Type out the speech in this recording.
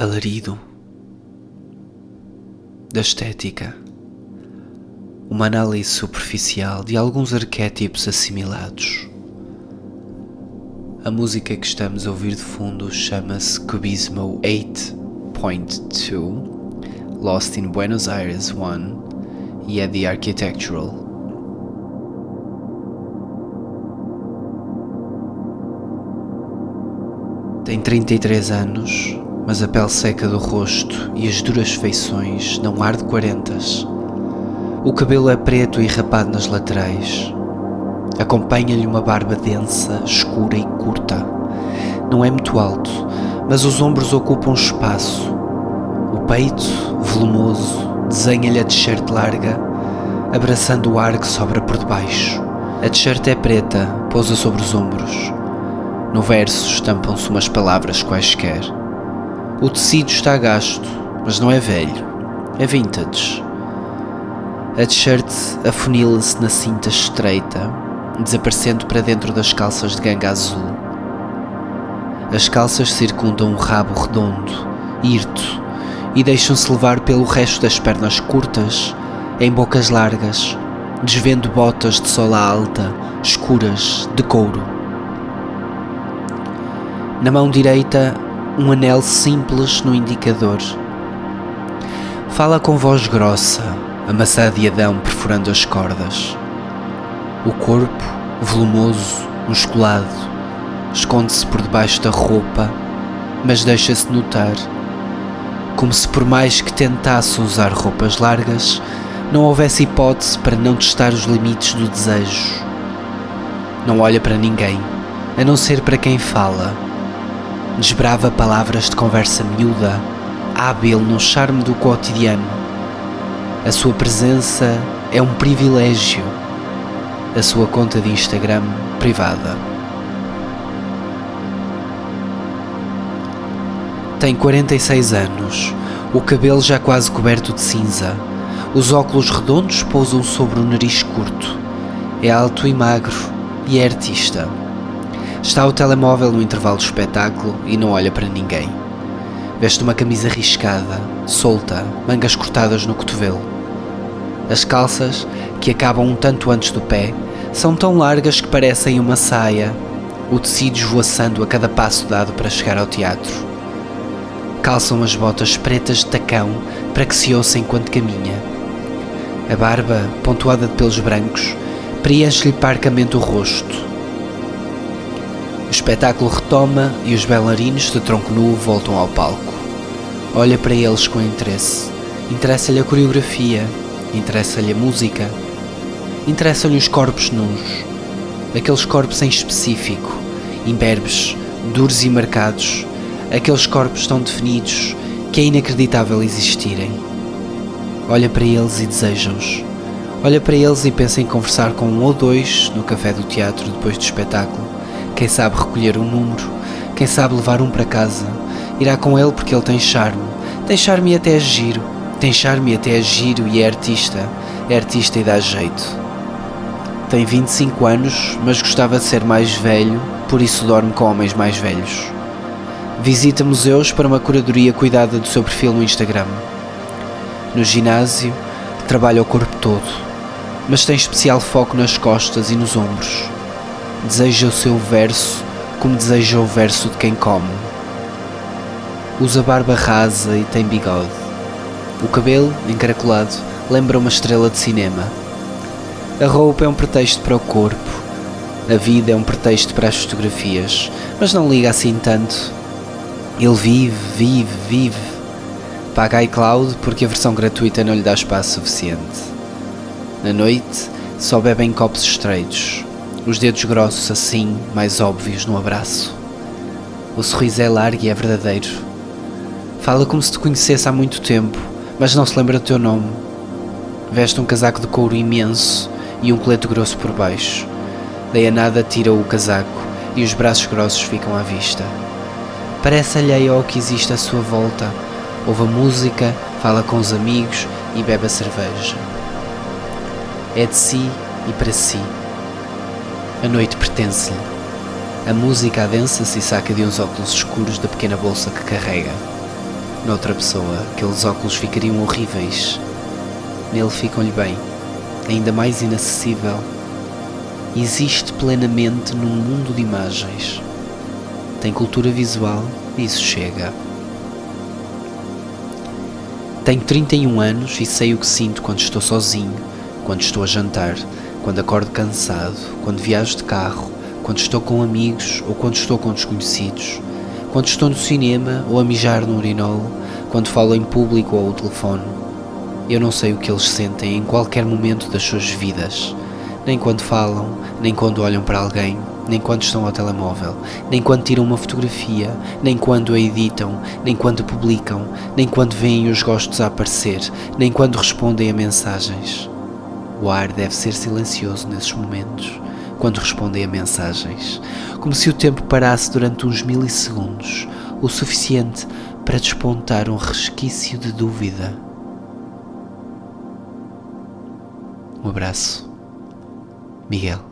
alarido da estética, uma análise superficial de alguns arquétipos assimilados. A música que estamos a ouvir de fundo chama-se Cubismo 8.2, Lost in Buenos Aires 1 e é The Architectural. Tem 33 anos, mas a pele seca do rosto e as duras feições não ar de quarentas. O cabelo é preto e rapado nas laterais. Acompanha-lhe uma barba densa, escura e curta. Não é muito alto, mas os ombros ocupam espaço. O peito, volumoso, desenha-lhe a t-shirt larga, abraçando o ar que sobra por debaixo. A t-shirt é preta, pousa sobre os ombros. No verso estampam-se umas palavras quaisquer. O tecido está gasto, mas não é velho, é vintage. A t-shirt afunila-se na cinta estreita, desaparecendo para dentro das calças de ganga azul. As calças circundam um rabo redondo, hirto, e deixam-se levar pelo resto das pernas curtas, em bocas largas, desvendo botas de sola alta, escuras, de couro. Na mão direita, um anel simples no indicador. Fala com voz grossa, amassada de Adão perfurando as cordas. O corpo, volumoso, musculado, esconde-se por debaixo da roupa, mas deixa-se notar, como se por mais que tentasse usar roupas largas, não houvesse hipótese para não testar os limites do desejo. Não olha para ninguém, a não ser para quem fala desbrava palavras de conversa miúda, hábil no charme do cotidiano. A sua presença é um privilégio. A sua conta de Instagram privada. Tem 46 anos, o cabelo já quase coberto de cinza. Os óculos redondos pousam sobre o nariz curto. É alto e magro e é artista. Está ao telemóvel no intervalo do espetáculo e não olha para ninguém. Veste uma camisa riscada, solta, mangas cortadas no cotovelo. As calças, que acabam um tanto antes do pé, são tão largas que parecem uma saia, o tecido esvoaçando a cada passo dado para chegar ao teatro. Calçam as botas pretas de tacão para que se ouça enquanto caminha. A barba, pontuada de pelos brancos, preenche-lhe parcamente o rosto, o espetáculo retoma e os bailarinos de tronco nu voltam ao palco. Olha para eles com interesse. Interessa-lhe a coreografia, interessa-lhe a música, interessam-lhe os corpos nus, aqueles corpos em específico, imberbes, duros e marcados, aqueles corpos tão definidos que é inacreditável existirem. Olha para eles e deseja-os. Olha para eles e pensa em conversar com um ou dois no café do teatro depois do espetáculo quem sabe recolher um número, quem sabe levar um para casa, irá com ele porque ele tem charme. Tem charme até é giro. Tem charme até é giro e é artista. É artista e dá jeito. Tem 25 anos, mas gostava de ser mais velho, por isso dorme com homens mais velhos. Visita museus para uma curadoria cuidada do seu perfil no Instagram. No ginásio, trabalha o corpo todo, mas tem especial foco nas costas e nos ombros deseja o seu verso como deseja o verso de quem come. Usa barba rasa e tem bigode. O cabelo, encaracolado, lembra uma estrela de cinema. A roupa é um pretexto para o corpo. A vida é um pretexto para as fotografias, mas não liga assim tanto. Ele vive, vive, vive. Paga iCloud porque a versão gratuita não lhe dá espaço suficiente. Na noite, só bebe em copos estreitos os dedos grossos assim, mais óbvios no abraço. O sorriso é largo e é verdadeiro. Fala como se te conhecesse há muito tempo, mas não se lembra do teu nome. Veste um casaco de couro imenso e um colete grosso por baixo. Daí a nada tira o casaco e os braços grossos ficam à vista. Parece alheio ao que existe à sua volta. Ouve a música, fala com os amigos e bebe a cerveja. É de si e para si. A noite pertence-lhe. A música adensa-se e saca de uns óculos escuros da pequena bolsa que carrega. Noutra pessoa, aqueles óculos ficariam horríveis. Nele ficam-lhe bem, ainda mais inacessível. Existe plenamente num mundo de imagens. Tem cultura visual e isso chega. Tenho 31 anos e sei o que sinto quando estou sozinho, quando estou a jantar, quando acordo cansado, quando viajo de carro, quando estou com amigos ou quando estou com desconhecidos, quando estou no cinema ou a mijar no urinol, quando falo em público ou ao telefone. Eu não sei o que eles sentem em qualquer momento das suas vidas, nem quando falam, nem quando olham para alguém, nem quando estão ao telemóvel, nem quando tiram uma fotografia, nem quando a editam, nem quando publicam, nem quando veem os gostos a aparecer, nem quando respondem a mensagens. O ar deve ser silencioso nesses momentos, quando respondem a mensagens, como se o tempo parasse durante uns milissegundos, o suficiente para despontar um resquício de dúvida. Um abraço, Miguel.